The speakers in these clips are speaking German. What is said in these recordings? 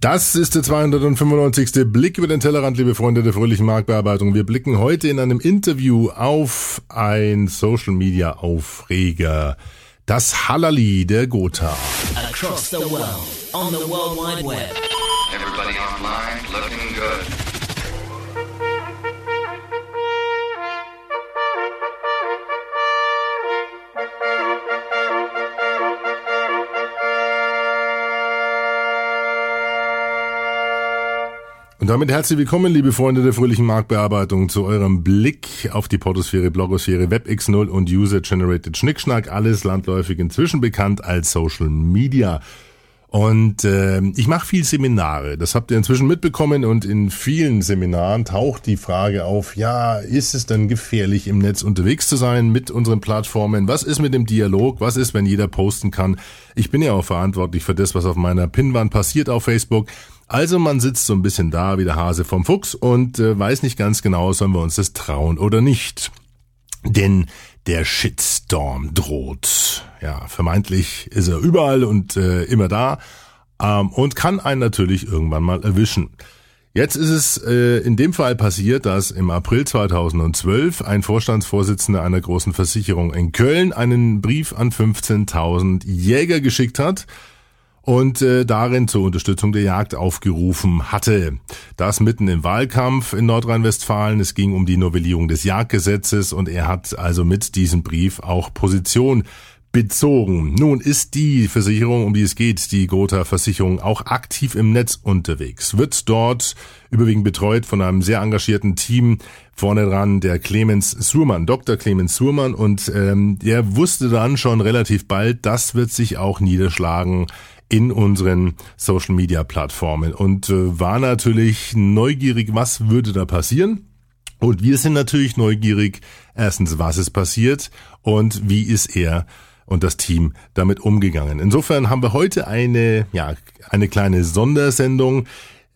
Das ist der 295. Blick über den Tellerrand, liebe Freunde der fröhlichen Marktbearbeitung. Wir blicken heute in einem Interview auf ein Social Media Aufreger. Das Halali der Gotha. Across the world, on the World Wide Web. Und damit herzlich willkommen, liebe Freunde der fröhlichen Marktbearbeitung, zu eurem Blick auf die Portosphäre, Blogosphäre, WebX0 und User-Generated Schnickschnack, alles landläufig inzwischen bekannt als Social Media. Und äh, ich mache viel Seminare, das habt ihr inzwischen mitbekommen und in vielen Seminaren taucht die Frage auf, ja, ist es denn gefährlich im Netz unterwegs zu sein mit unseren Plattformen? Was ist mit dem Dialog? Was ist, wenn jeder posten kann? Ich bin ja auch verantwortlich für das, was auf meiner Pinwand passiert auf Facebook. Also man sitzt so ein bisschen da wie der Hase vom Fuchs und äh, weiß nicht ganz genau, sollen wir uns das trauen oder nicht. Denn der Shitstorm droht. Ja, vermeintlich ist er überall und äh, immer da ähm, und kann einen natürlich irgendwann mal erwischen. Jetzt ist es äh, in dem Fall passiert, dass im April 2012 ein Vorstandsvorsitzender einer großen Versicherung in Köln einen Brief an 15.000 Jäger geschickt hat, und äh, darin zur Unterstützung der Jagd aufgerufen hatte. Das mitten im Wahlkampf in Nordrhein-Westfalen. Es ging um die Novellierung des Jagdgesetzes und er hat also mit diesem Brief auch Position bezogen. Nun ist die Versicherung, um die es geht, die Gotha Versicherung, auch aktiv im Netz unterwegs, wird dort überwiegend betreut von einem sehr engagierten Team. Vorne dran der Clemens Surmann, Dr. Clemens Surmann und ähm, der wusste dann schon relativ bald, das wird sich auch niederschlagen in unseren Social Media Plattformen und äh, war natürlich neugierig, was würde da passieren. Und wir sind natürlich neugierig, erstens, was ist passiert und wie ist er und das Team damit umgegangen. Insofern haben wir heute eine, ja, eine kleine Sondersendung.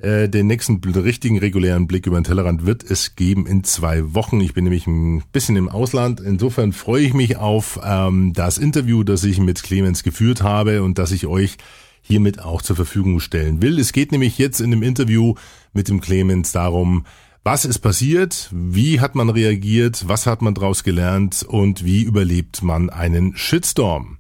Äh, den nächsten richtigen regulären Blick über den Tellerrand wird es geben in zwei Wochen. Ich bin nämlich ein bisschen im Ausland. Insofern freue ich mich auf ähm, das Interview, das ich mit Clemens geführt habe und das ich euch hiermit auch zur Verfügung stellen will. Es geht nämlich jetzt in dem Interview mit dem Clemens darum, was ist passiert? Wie hat man reagiert? Was hat man daraus gelernt? Und wie überlebt man einen Shitstorm?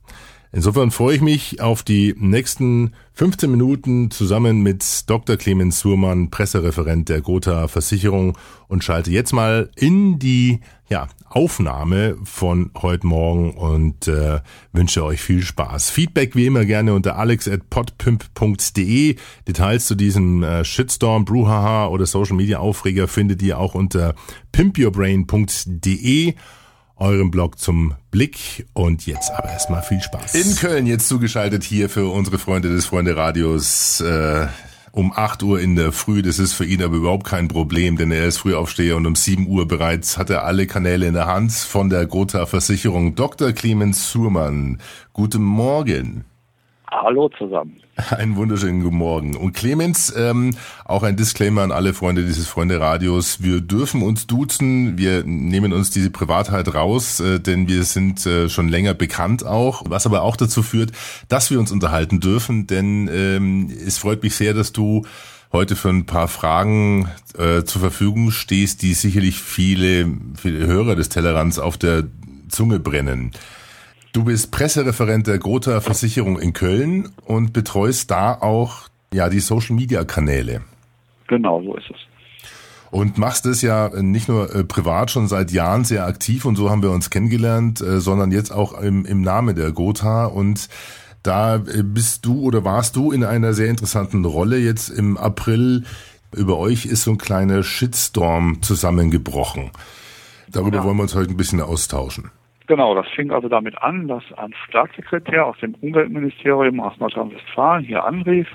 Insofern freue ich mich auf die nächsten 15 Minuten zusammen mit Dr. Clemens Surmann, Pressereferent der Gotha Versicherung und schalte jetzt mal in die ja, Aufnahme von heute Morgen und äh, wünsche euch viel Spaß. Feedback wie immer gerne unter alex.podpimp.de. Details zu diesem äh, Shitstorm, Bruhaha oder Social Media Aufreger findet ihr auch unter pimpyourbrain.de eurem Blog zum Blick. Und jetzt aber erstmal viel Spaß. In Köln jetzt zugeschaltet hier für unsere Freunde des Freunde Radios. Äh, um 8 Uhr in der Früh. Das ist für ihn aber überhaupt kein Problem, denn er ist Frühaufsteher und um 7 Uhr bereits hat er alle Kanäle in der Hand von der Gotha Versicherung. Dr. Clemens Surmann, guten Morgen. Hallo zusammen. Einen wunderschönen guten Morgen. Und Clemens, ähm, auch ein Disclaimer an alle Freunde dieses Freunde-Radios. Wir dürfen uns duzen. Wir nehmen uns diese Privatheit raus, äh, denn wir sind äh, schon länger bekannt auch. Was aber auch dazu führt, dass wir uns unterhalten dürfen. Denn ähm, es freut mich sehr, dass du heute für ein paar Fragen äh, zur Verfügung stehst, die sicherlich viele, viele Hörer des Tellerrands auf der Zunge brennen. Du bist Pressereferent der Gotha Versicherung in Köln und betreust da auch ja die Social Media Kanäle. Genau, so ist es. Und machst es ja nicht nur äh, privat schon seit Jahren sehr aktiv und so haben wir uns kennengelernt, äh, sondern jetzt auch im, im Namen der Gotha und da äh, bist du oder warst du in einer sehr interessanten Rolle jetzt im April. Über euch ist so ein kleiner Shitstorm zusammengebrochen. Darüber ja. wollen wir uns heute ein bisschen austauschen. Genau, das fing also damit an, dass ein Staatssekretär aus dem Umweltministerium aus Nordrhein-Westfalen hier anrief,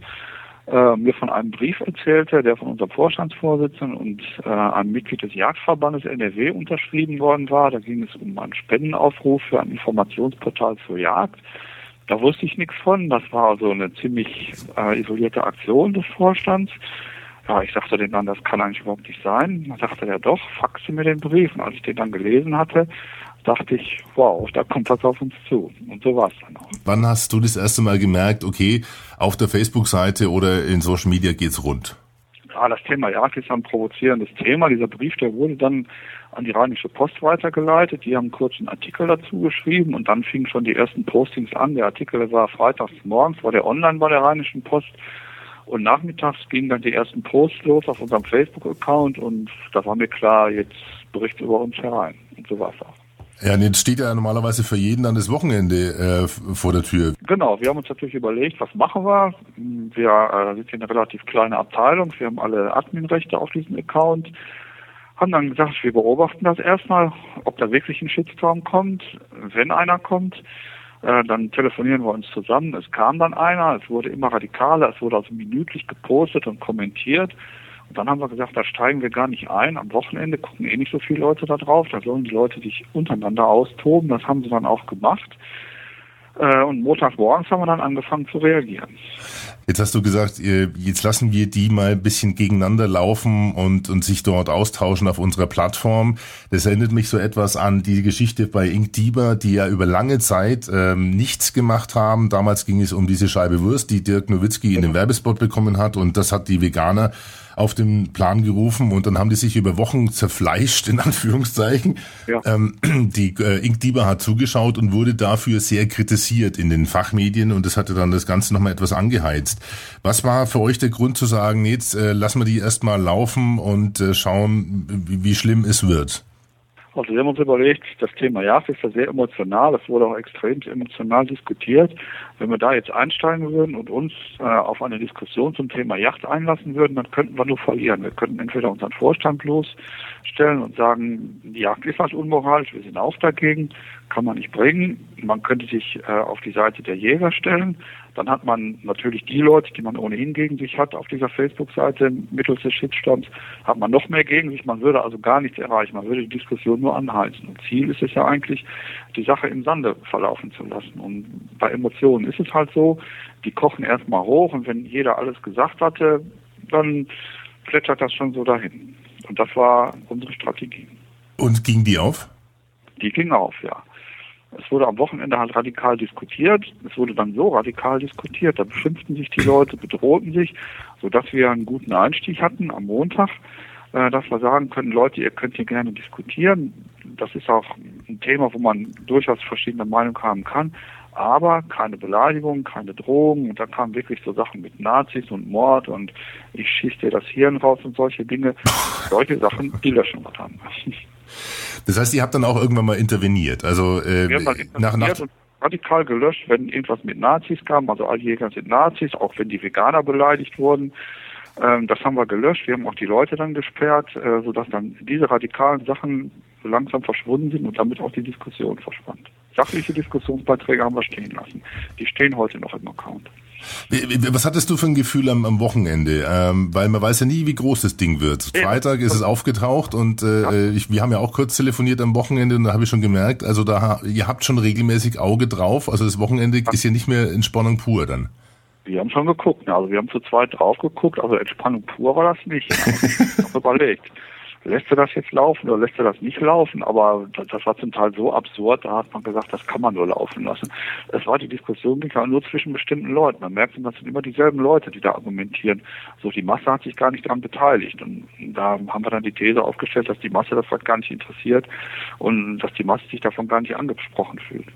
äh, mir von einem Brief erzählte, der von unserem Vorstandsvorsitzenden und äh, einem Mitglied des Jagdverbandes NRW unterschrieben worden war. Da ging es um einen Spendenaufruf für ein Informationsportal zur Jagd. Da wusste ich nichts von. Das war also eine ziemlich äh, isolierte Aktion des Vorstands. Ja, ich sagte dem dann, das kann eigentlich überhaupt nicht sein. Dann sagte er doch, faxe mir den Brief. Und als ich den dann gelesen hatte, dachte ich, wow, da kommt was auf uns zu. Und so war es dann auch. Wann hast du das erste Mal gemerkt, okay, auf der Facebook-Seite oder in Social Media geht's rund? Ja, das Thema Jagd ist ein provozierendes Thema. Dieser Brief, der wurde dann an die Rheinische Post weitergeleitet. Die haben kurz einen Artikel dazu geschrieben und dann fingen schon die ersten Postings an. Der Artikel war freitags morgens, war der online bei der Rheinischen Post. Und nachmittags gingen dann die ersten Posts los auf unserem Facebook-Account und da war mir klar, jetzt bricht über uns herein. Und so war es auch. Ja, jetzt steht ja normalerweise für jeden dann das Wochenende äh, vor der Tür. Genau, wir haben uns natürlich überlegt, was machen wir. Wir äh, sind hier eine relativ kleine Abteilung, wir haben alle Adminrechte auf diesem Account, haben dann gesagt, wir beobachten das erstmal, ob da wirklich ein Shitstorm kommt. Wenn einer kommt, äh, dann telefonieren wir uns zusammen. Es kam dann einer, es wurde immer radikaler, es wurde also minütlich gepostet und kommentiert. Und dann haben wir gesagt, da steigen wir gar nicht ein. Am Wochenende gucken eh nicht so viele Leute da drauf. Da sollen die Leute sich untereinander austoben. Das haben sie dann auch gemacht. Äh, und Montagmorgens haben wir dann angefangen zu reagieren. Jetzt hast du gesagt, jetzt lassen wir die mal ein bisschen gegeneinander laufen und, und sich dort austauschen auf unserer Plattform. Das erinnert mich so etwas an die Geschichte bei Ink Dieber, die ja über lange Zeit ähm, nichts gemacht haben. Damals ging es um diese Scheibe Wurst, die Dirk Nowitzki in den Werbespot bekommen hat und das hat die Veganer auf den Plan gerufen und dann haben die sich über Wochen zerfleischt, in Anführungszeichen. Ja. Ähm, die äh, Ink Dieber hat zugeschaut und wurde dafür sehr kritisiert in den Fachmedien und das hatte dann das Ganze nochmal etwas angeheizt. Was war für euch der Grund zu sagen, jetzt äh, lassen wir die erstmal laufen und äh, schauen, wie, wie schlimm es wird? Also wir haben uns überlegt, das Thema Jagd ist ja sehr emotional, es wurde auch extrem emotional diskutiert. Wenn wir da jetzt einsteigen würden und uns äh, auf eine Diskussion zum Thema Yacht einlassen würden, dann könnten wir nur verlieren. Wir könnten entweder unseren Vorstand losstellen und sagen, die Jagd ist was unmoralisch, wir sind auch dagegen, kann man nicht bringen. Man könnte sich äh, auf die Seite der Jäger stellen dann hat man natürlich die Leute, die man ohnehin gegen sich hat auf dieser Facebook-Seite mittels des Shitstorms, hat man noch mehr gegen sich. Man würde also gar nichts erreichen. Man würde die Diskussion nur anheizen. Und Ziel ist es ja eigentlich, die Sache im Sande verlaufen zu lassen. Und bei Emotionen ist es halt so, die kochen erstmal hoch und wenn jeder alles gesagt hatte, dann plätschert das schon so dahin. Und das war unsere Strategie. Und ging die auf? Die ging auf, ja. Es wurde am Wochenende halt radikal diskutiert. Es wurde dann so radikal diskutiert, da beschimpften sich die Leute, bedrohten sich, sodass wir einen guten Einstieg hatten am Montag, äh, dass wir sagen können, Leute, ihr könnt hier gerne diskutieren. Das ist auch ein Thema, wo man durchaus verschiedene Meinungen haben kann. Aber keine Beleidigung, keine Drohungen. Und da kamen wirklich so Sachen mit Nazis und Mord und ich schieße dir das Hirn raus und solche Dinge. Solche Sachen, die löschen wir dann. Das heißt, ihr habt dann auch irgendwann mal interveniert. Also äh, wir haben dann interveniert nach, nach radikal gelöscht, wenn irgendwas mit Nazis kam. Also all die Jäger sind Nazis, auch wenn die Veganer beleidigt wurden. Ähm, das haben wir gelöscht. Wir haben auch die Leute dann gesperrt, äh, sodass dann diese radikalen Sachen so langsam verschwunden sind und damit auch die Diskussion verschwand. Sachliche Diskussionsbeiträge haben wir stehen lassen. Die stehen heute noch im Account. Was hattest du für ein Gefühl am, am Wochenende? Ähm, weil man weiß ja nie, wie groß das Ding wird. Freitag ist es aufgetaucht und äh, ja. ich, wir haben ja auch kurz telefoniert am Wochenende und da habe ich schon gemerkt, also da ihr habt schon regelmäßig Auge drauf. Also das Wochenende ist ja nicht mehr Entspannung pur dann. Wir haben schon geguckt, also wir haben zu zweit drauf geguckt, also Entspannung pur war das nicht. Ich habe überlegt lässt er das jetzt laufen oder lässt er das nicht laufen? Aber das, war zum Teil so absurd, da hat man gesagt, das kann man nur laufen lassen. Es war die Diskussion nur zwischen bestimmten Leuten. Man merkt, das sind immer dieselben Leute, die da argumentieren. So, die Masse hat sich gar nicht daran beteiligt. Und da haben wir dann die These aufgestellt, dass die Masse das halt gar nicht interessiert und dass die Masse sich davon gar nicht angesprochen fühlt.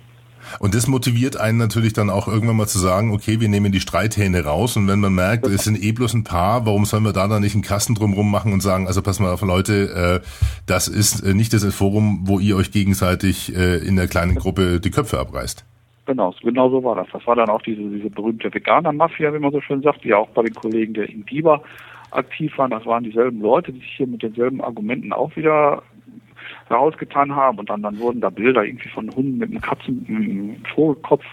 Und das motiviert einen natürlich dann auch irgendwann mal zu sagen, okay, wir nehmen die Streithähne raus und wenn man merkt, es sind eh bloß ein paar, warum sollen wir da dann nicht einen Kasten drumrum machen und sagen, also pass mal auf Leute, äh, das ist äh, nicht das Forum, wo ihr euch gegenseitig äh, in der kleinen Gruppe die Köpfe abreißt. Genau, genau so war das. Das war dann auch diese, diese berühmte Veganer-Mafia, wie man so schön sagt, die auch bei den Kollegen der Ingiba aktiv waren. Das waren dieselben Leute, die sich hier mit denselben Argumenten auch wieder rausgetan haben und dann, dann wurden da Bilder irgendwie von Hunden mit einem Katzen, mit einem Vogelkopf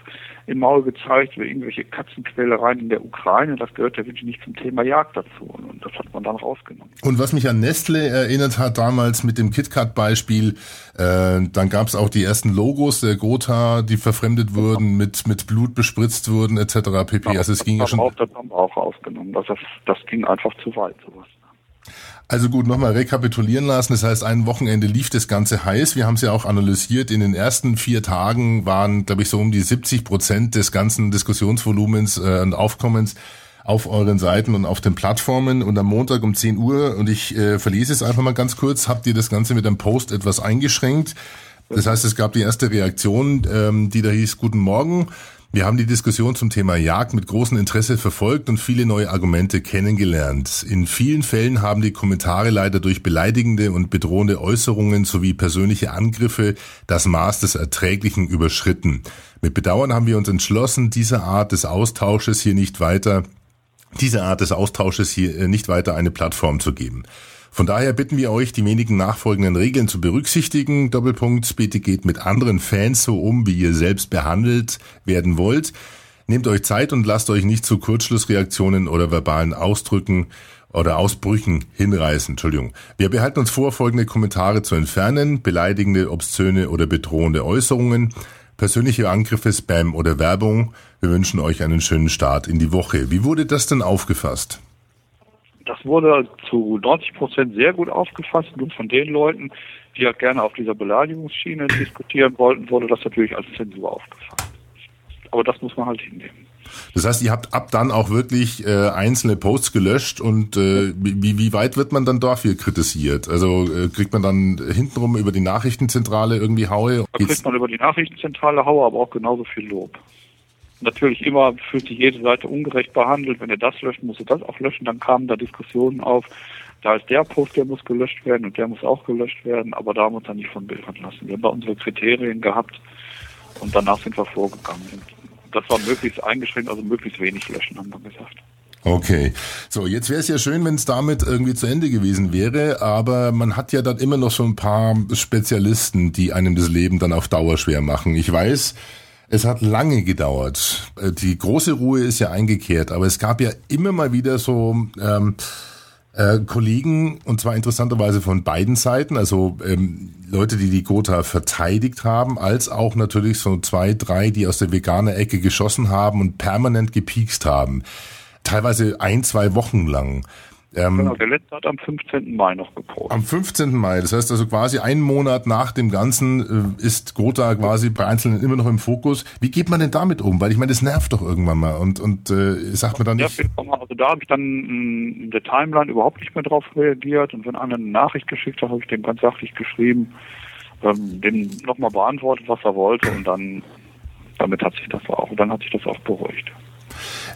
im Maul gezeigt, über irgendwelche Katzenquälereien in der Ukraine. Das gehört ja wirklich nicht zum Thema Jagd dazu. Und das hat man dann rausgenommen. Und was mich an Nestle erinnert hat, damals mit dem KitKat-Beispiel, äh, dann gab es auch die ersten Logos der Gotha, die verfremdet wurden, mit, mit Blut bespritzt wurden, etc. pp. also es ging ja schon. Auch, das haben wir auch rausgenommen. Das, das, das ging einfach zu weit, sowas. Also gut, nochmal rekapitulieren lassen. Das heißt, ein Wochenende lief das Ganze heiß. Wir haben es ja auch analysiert. In den ersten vier Tagen waren, glaube ich, so um die 70 Prozent des ganzen Diskussionsvolumens äh, und Aufkommens auf euren Seiten und auf den Plattformen. Und am Montag um 10 Uhr, und ich äh, verlese es einfach mal ganz kurz, habt ihr das Ganze mit einem Post etwas eingeschränkt. Das heißt, es gab die erste Reaktion, ähm, die da hieß, Guten Morgen. Wir haben die Diskussion zum Thema Jagd mit großem Interesse verfolgt und viele neue Argumente kennengelernt. In vielen Fällen haben die Kommentare leider durch beleidigende und bedrohende Äußerungen sowie persönliche Angriffe das Maß des Erträglichen überschritten. Mit Bedauern haben wir uns entschlossen, diese Art des Austausches hier nicht weiter, diese Art des Austausches hier äh, nicht weiter eine Plattform zu geben. Von daher bitten wir euch, die wenigen nachfolgenden Regeln zu berücksichtigen. Doppelpunkt, bitte geht mit anderen Fans so um, wie ihr selbst behandelt werden wollt. Nehmt euch Zeit und lasst euch nicht zu Kurzschlussreaktionen oder verbalen Ausdrücken oder Ausbrüchen hinreißen. Entschuldigung. Wir behalten uns vor, folgende Kommentare zu entfernen. Beleidigende, obszöne oder bedrohende Äußerungen. Persönliche Angriffe, Spam oder Werbung. Wir wünschen euch einen schönen Start in die Woche. Wie wurde das denn aufgefasst? Das wurde zu 90 Prozent sehr gut aufgefasst. Nur von den Leuten, die halt gerne auf dieser Beleidigungsschiene diskutieren wollten, wurde das natürlich als Zensur aufgefasst. Aber das muss man halt hinnehmen. Das heißt, ihr habt ab dann auch wirklich äh, einzelne Posts gelöscht und äh, wie, wie weit wird man dann dafür kritisiert? Also äh, kriegt man dann hintenrum über die Nachrichtenzentrale irgendwie Haue? Da kriegt man über die Nachrichtenzentrale Haue, aber auch genauso viel Lob natürlich immer fühlt sich jede Seite ungerecht behandelt. Wenn er das löscht, muss er das auch löschen. Dann kamen da Diskussionen auf. Da ist der Post, der muss gelöscht werden und der muss auch gelöscht werden. Aber da haben wir uns dann nicht von Bildern lassen. Wir haben da unsere Kriterien gehabt und danach sind wir vorgegangen. Und das war möglichst eingeschränkt, also möglichst wenig löschen, haben wir gesagt. Okay, so jetzt wäre es ja schön, wenn es damit irgendwie zu Ende gewesen wäre, aber man hat ja dann immer noch so ein paar Spezialisten, die einem das Leben dann auf Dauer schwer machen. Ich weiß, es hat lange gedauert. Äh, die große Ruhe ist ja eingekehrt, aber es gab ja immer mal wieder so ähm, äh, Kollegen, und zwar interessanterweise von beiden Seiten, also ähm, Leute, die die Gotha verteidigt haben, als auch natürlich so zwei, drei, die aus der veganer Ecke geschossen haben und permanent gepiekst haben. Teilweise ein, zwei Wochen lang. Ähm, genau, der letzte hat am 15. Mai noch gepostet. Am 15. Mai, das heißt also quasi einen Monat nach dem Ganzen äh, ist Gotha quasi bei Einzelnen immer noch im Fokus. Wie geht man denn damit um? Weil ich meine, das nervt doch irgendwann mal und, und äh, sagt man dann nicht... Also da habe ich dann in der Timeline überhaupt nicht mehr drauf reagiert und wenn einer eine Nachricht geschickt hat, habe ich dem ganz sachlich geschrieben, ähm, dem nochmal beantwortet, was er wollte und dann damit hat sich das auch, dann hat sich das auch beruhigt.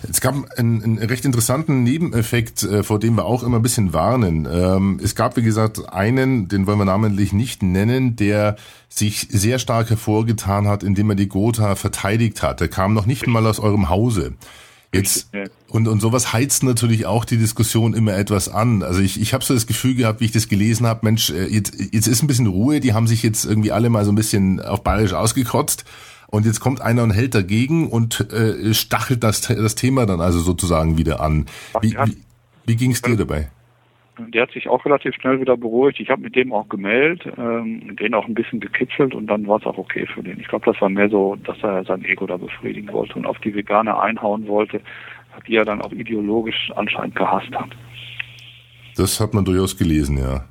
Es gab einen, einen recht interessanten Nebeneffekt, äh, vor dem wir auch immer ein bisschen warnen. Ähm, es gab, wie gesagt, einen, den wollen wir namentlich nicht nennen, der sich sehr stark hervorgetan hat, indem er die Gotha verteidigt hat. Der kam noch nicht mal aus eurem Hause. Jetzt und und sowas heizt natürlich auch die Diskussion immer etwas an. Also ich ich habe so das Gefühl gehabt, wie ich das gelesen habe, Mensch, äh, jetzt jetzt ist ein bisschen Ruhe, die haben sich jetzt irgendwie alle mal so ein bisschen auf bayerisch ausgekotzt. Und jetzt kommt einer und hält dagegen und äh, stachelt das, das Thema dann also sozusagen wieder an. Wie, wie, wie ging es dir dabei? Der hat sich auch relativ schnell wieder beruhigt. Ich habe mit dem auch gemeldet, ähm, den auch ein bisschen gekitzelt und dann war es auch okay für den. Ich glaube, das war mehr so, dass er sein Ego da befriedigen wollte und auf die Veganer einhauen wollte, die er dann auch ideologisch anscheinend gehasst hat. Das hat man durchaus gelesen, ja.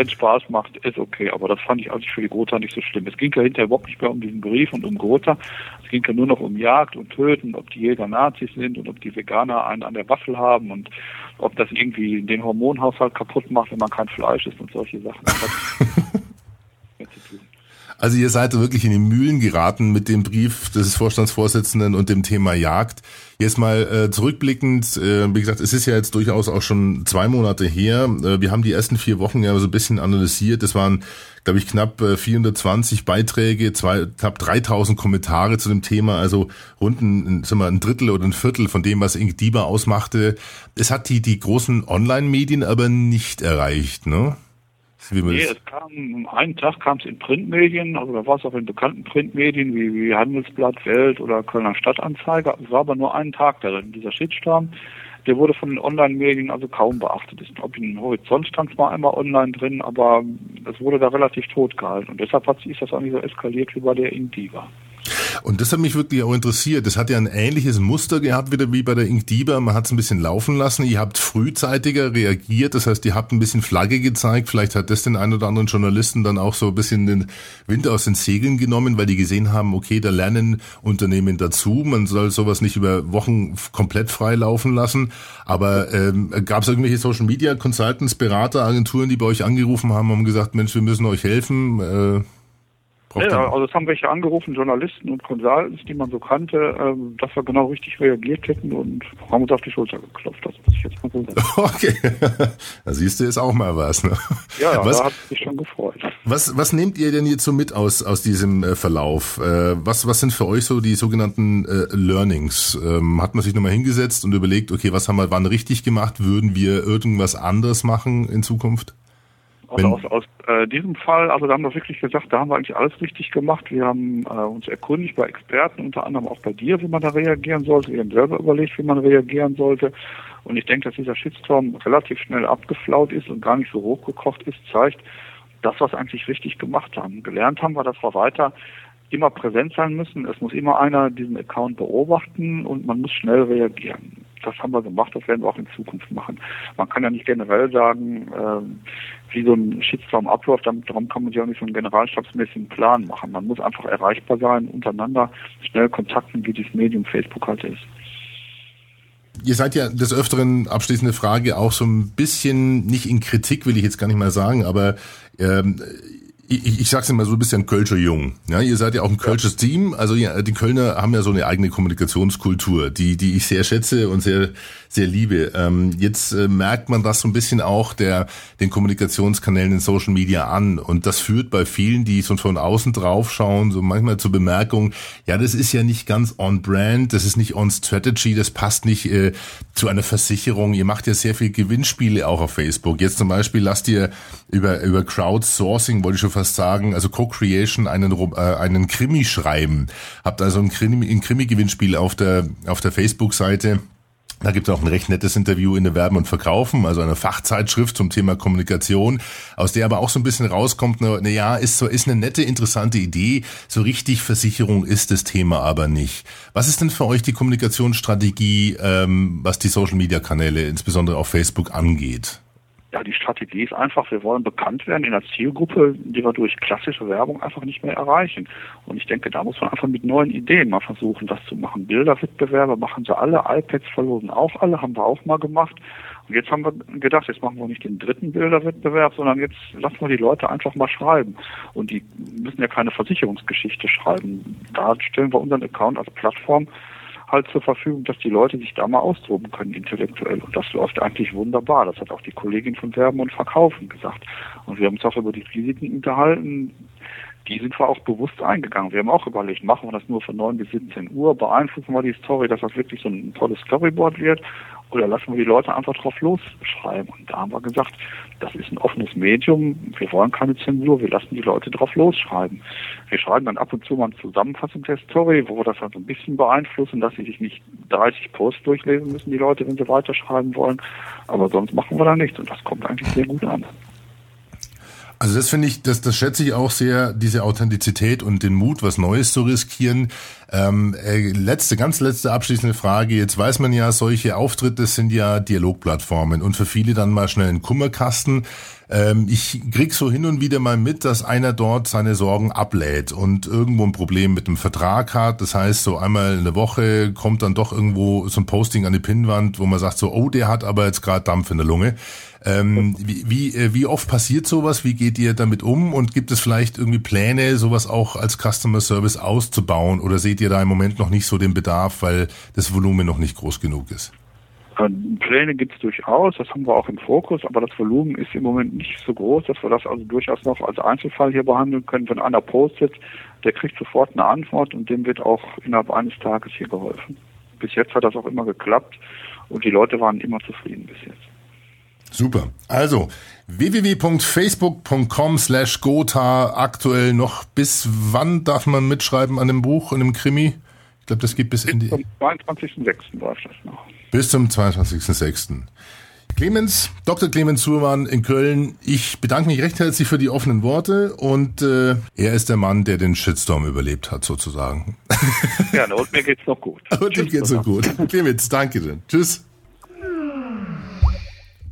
Wenn es Spaß macht, ist okay. Aber das fand ich eigentlich für die Gotha nicht so schlimm. Es ging ja hinterher überhaupt nicht mehr um diesen Brief und um Gotha. Es ging ja nur noch um Jagd und Töten, ob die Jäger Nazis sind und ob die Veganer einen an der Waffel haben und ob das irgendwie den Hormonhaushalt kaputt macht, wenn man kein Fleisch isst und solche Sachen. Also ihr seid wirklich in die Mühlen geraten mit dem Brief des Vorstandsvorsitzenden und dem Thema Jagd. Jetzt mal äh, zurückblickend, äh, wie gesagt, es ist ja jetzt durchaus auch schon zwei Monate her. Äh, wir haben die ersten vier Wochen ja so ein bisschen analysiert. Es waren, glaube ich, knapp äh, 420 Beiträge, zwei, knapp 3000 Kommentare zu dem Thema, also rund ein, sagen wir, ein Drittel oder ein Viertel von dem, was Ink Dieber ausmachte. Es hat die, die großen Online-Medien aber nicht erreicht, ne? Wie nee, es kam, einen Tag kam es in Printmedien, also da war es auch in bekannten Printmedien wie, wie Handelsblatt, Welt oder Kölner Stadtanzeiger. Es war aber nur einen Tag darin. Dieser Shitstorm, der wurde von den Online-Medien also kaum beachtet. Ich glaube, in Horizont stand es mal einmal online drin, aber es wurde da relativ tot gehalten. Und deshalb hat, ist das auch nicht so eskaliert wie bei der Indiva. Und das hat mich wirklich auch interessiert. Das hat ja ein ähnliches Muster gehabt, wieder wie bei der Inkdiba. Man hat es ein bisschen laufen lassen. Ihr habt frühzeitiger reagiert. Das heißt, ihr habt ein bisschen Flagge gezeigt. Vielleicht hat das den einen oder anderen Journalisten dann auch so ein bisschen den Wind aus den Segeln genommen, weil die gesehen haben, okay, da lernen Unternehmen dazu. Man soll sowas nicht über Wochen komplett frei laufen lassen. Aber ähm, gab es irgendwelche Social Media Consultants, Berater, Agenturen, die bei euch angerufen haben und gesagt, Mensch, wir müssen euch helfen? Äh, ja, also es haben welche angerufen, Journalisten und Consultants, die man so kannte, ähm, dass wir genau richtig reagiert hätten und haben uns auf die Schulter geklopft. Das muss ich jetzt mal so sagen. Okay, da siehst du jetzt auch mal was. Ne? Ja, was, da hat sich schon gefreut. Was, was nehmt ihr denn jetzt so mit aus, aus diesem äh, Verlauf? Äh, was, was sind für euch so die sogenannten äh, Learnings? Ähm, hat man sich nochmal hingesetzt und überlegt, okay, was haben wir wann richtig gemacht? Würden wir irgendwas anders machen in Zukunft? Also aus, aus äh, diesem Fall, also da haben wir wirklich gesagt, da haben wir eigentlich alles richtig gemacht. Wir haben äh, uns erkundigt bei Experten, unter anderem auch bei dir, wie man da reagieren sollte. Wir haben selber überlegt, wie man reagieren sollte. Und ich denke, dass dieser Shitstorm relativ schnell abgeflaut ist und gar nicht so hochgekocht ist, zeigt, das, was eigentlich richtig gemacht haben. Gelernt haben wir, dass wir weiter immer präsent sein müssen. Es muss immer einer diesen Account beobachten und man muss schnell reagieren das haben wir gemacht, das werden wir auch in Zukunft machen. Man kann ja nicht generell sagen, äh, wie so ein Shitstorm abläuft, darum kann man sich auch nicht so einen generalstabsmäßigen Plan machen. Man muss einfach erreichbar sein, untereinander schnell kontakten, wie dieses Medium Facebook halt ist. Ihr seid ja des Öfteren, abschließende Frage, auch so ein bisschen, nicht in Kritik will ich jetzt gar nicht mal sagen, aber ähm, ich, ich sag's immer so, ein Kölscher Jung. Ja, ihr seid ja auch ein Kölsches. Team. Also ja, die Kölner haben ja so eine eigene Kommunikationskultur, die, die ich sehr schätze und sehr, sehr liebe. Ähm, jetzt äh, merkt man das so ein bisschen auch der, den Kommunikationskanälen in Social Media an. Und das führt bei vielen, die so von außen draufschauen, so manchmal zur Bemerkung, ja, das ist ja nicht ganz on brand, das ist nicht on strategy, das passt nicht äh, zu einer Versicherung. Ihr macht ja sehr viel Gewinnspiele auch auf Facebook. Jetzt zum Beispiel lasst ihr über, über Crowdsourcing, wollte ich schon fast sagen, also Co-Creation einen, äh, einen Krimi schreiben. Habt also ein Krimi, Krimi-Gewinnspiel auf der, auf der Facebook-Seite. Da gibt es auch ein recht nettes Interview in der Werben und Verkaufen, also eine Fachzeitschrift zum Thema Kommunikation, aus der aber auch so ein bisschen rauskommt, na, ist so ist eine nette, interessante Idee. So richtig Versicherung ist das Thema aber nicht. Was ist denn für euch die Kommunikationsstrategie, ähm, was die Social Media Kanäle, insbesondere auf Facebook, angeht? Ja, die Strategie ist einfach, wir wollen bekannt werden in einer Zielgruppe, die wir durch klassische Werbung einfach nicht mehr erreichen. Und ich denke, da muss man einfach mit neuen Ideen mal versuchen, das zu machen. Bilderwettbewerbe machen sie alle, iPads verlosen auch alle, haben wir auch mal gemacht. Und jetzt haben wir gedacht, jetzt machen wir nicht den dritten Bilderwettbewerb, sondern jetzt lassen wir die Leute einfach mal schreiben. Und die müssen ja keine Versicherungsgeschichte schreiben. Da stellen wir unseren Account als Plattform halt zur Verfügung, dass die Leute sich da mal austoben können intellektuell. Und das läuft eigentlich wunderbar. Das hat auch die Kollegin von Werben und Verkaufen gesagt. Und wir haben uns auch über die Risiken unterhalten. Die sind wir auch bewusst eingegangen. Wir haben auch überlegt, machen wir das nur von 9 bis 17 Uhr, beeinflussen wir die Story, dass das wirklich so ein tolles Storyboard wird oder lassen wir die Leute einfach drauf losschreiben? Und da haben wir gesagt, das ist ein offenes Medium, wir wollen keine Zensur, wir lassen die Leute drauf losschreiben. Wir schreiben dann ab und zu mal eine Zusammenfassung der Story, wo wir das halt ein bisschen beeinflussen, dass sie sich nicht 30 Posts durchlesen müssen, die Leute, wenn sie weiterschreiben wollen. Aber sonst machen wir da nichts und das kommt eigentlich sehr gut an. Also das finde ich, das, das schätze ich auch sehr, diese Authentizität und den Mut, was Neues zu riskieren. Ähm, äh, letzte, ganz letzte abschließende Frage. Jetzt weiß man ja, solche Auftritte sind ja Dialogplattformen und für viele dann mal schnell ein Kummerkasten. Ähm, ich krieg so hin und wieder mal mit, dass einer dort seine Sorgen ablädt und irgendwo ein Problem mit dem Vertrag hat. Das heißt, so einmal in der Woche kommt dann doch irgendwo so ein Posting an die Pinnwand, wo man sagt so, oh, der hat aber jetzt gerade Dampf in der Lunge. Ähm, wie, wie, äh, wie oft passiert sowas? Wie geht ihr damit um? Und gibt es vielleicht irgendwie Pläne, sowas auch als Customer Service auszubauen? Oder seht ihr da im Moment noch nicht so den Bedarf, weil das Volumen noch nicht groß genug ist? Äh, Pläne gibt es durchaus, das haben wir auch im Fokus, aber das Volumen ist im Moment nicht so groß, dass wir das also durchaus noch als Einzelfall hier behandeln können. Wenn einer postet, der kriegt sofort eine Antwort und dem wird auch innerhalb eines Tages hier geholfen. Bis jetzt hat das auch immer geklappt und die Leute waren immer zufrieden bis jetzt. Super. Also www.facebook.com slash Gotha aktuell noch bis wann darf man mitschreiben an dem Buch, an dem Krimi? Ich glaube, das geht bis, bis Ende. Bis zum 22.06. läuft das noch. Bis zum 22.06. Clemens, Dr. Clemens Suhrmann in Köln, ich bedanke mich recht herzlich für die offenen Worte und äh, er ist der Mann, der den Shitstorm überlebt hat, sozusagen. Gerne, und mir geht's noch gut. und dir geht's noch gut. Clemens, danke dir. Tschüss.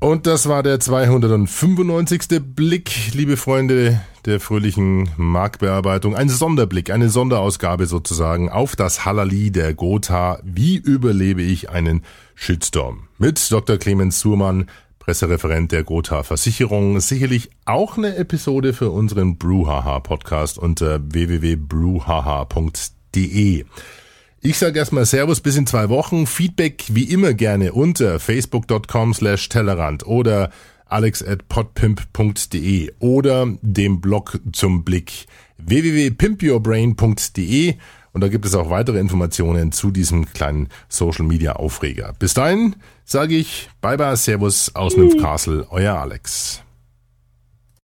Und das war der 295. Blick, liebe Freunde der fröhlichen Marktbearbeitung. Ein Sonderblick, eine Sonderausgabe sozusagen auf das Halali der Gotha. Wie überlebe ich einen Shitstorm? Mit Dr. Clemens Suhrmann, Pressereferent der Gotha Versicherung. Sicherlich auch eine Episode für unseren Bruhaha Podcast unter www.bruhaha.de. Ich sage erstmal Servus bis in zwei Wochen. Feedback wie immer gerne unter facebook.com slash Tellerrand oder alex at podpimp.de oder dem Blog zum Blick www.pimpyourbrain.de und da gibt es auch weitere Informationen zu diesem kleinen Social Media Aufreger. Bis dahin sage ich Bye bye Servus aus Nymphcastle, euer Alex.